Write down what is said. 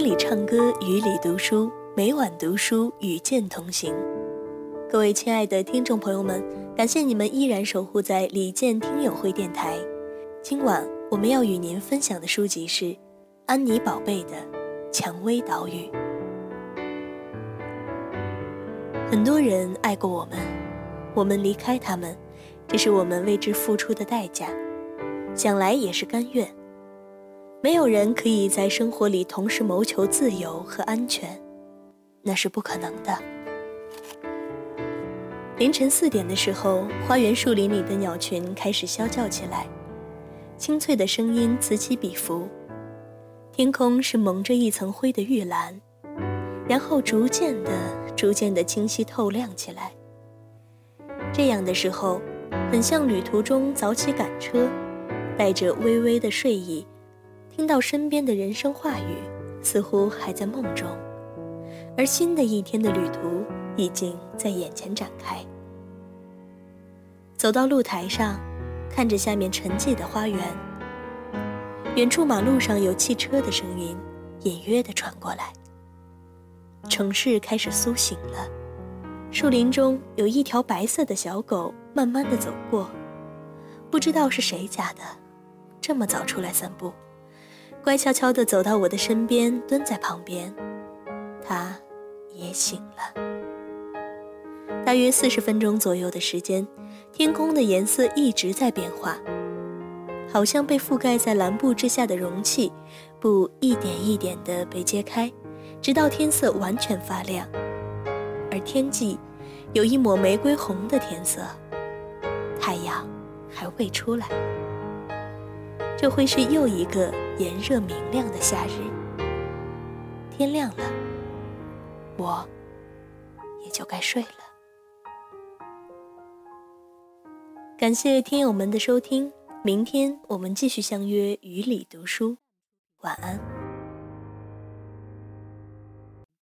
里唱歌，雨里读书，每晚读书与剑同行。各位亲爱的听众朋友们，感谢你们依然守护在李健听友会电台。今晚我们要与您分享的书籍是安妮宝贝的《蔷薇岛屿》。很多人爱过我们，我们离开他们，这是我们为之付出的代价，想来也是甘愿。没有人可以在生活里同时谋求自由和安全，那是不可能的。凌晨四点的时候，花园树林里的鸟群开始啸叫起来，清脆的声音此起彼伏。天空是蒙着一层灰的玉蓝，然后逐渐的、逐渐的清晰透亮起来。这样的时候，很像旅途中早起赶车，带着微微的睡意。听到身边的人声话语，似乎还在梦中，而新的一天的旅途已经在眼前展开。走到露台上，看着下面沉寂的花园，远处马路上有汽车的声音隐约地传过来。城市开始苏醒了，树林中有一条白色的小狗慢慢地走过，不知道是谁家的，这么早出来散步。乖悄悄地走到我的身边，蹲在旁边。他也醒了。大约四十分钟左右的时间，天空的颜色一直在变化，好像被覆盖在蓝布之下的容器，布一点一点地被揭开，直到天色完全发亮。而天际有一抹玫瑰红的天色，太阳还未出来。这会是又一个炎热明亮的夏日。天亮了，我也就该睡了。感谢听友们的收听，明天我们继续相约雨里读书，晚安。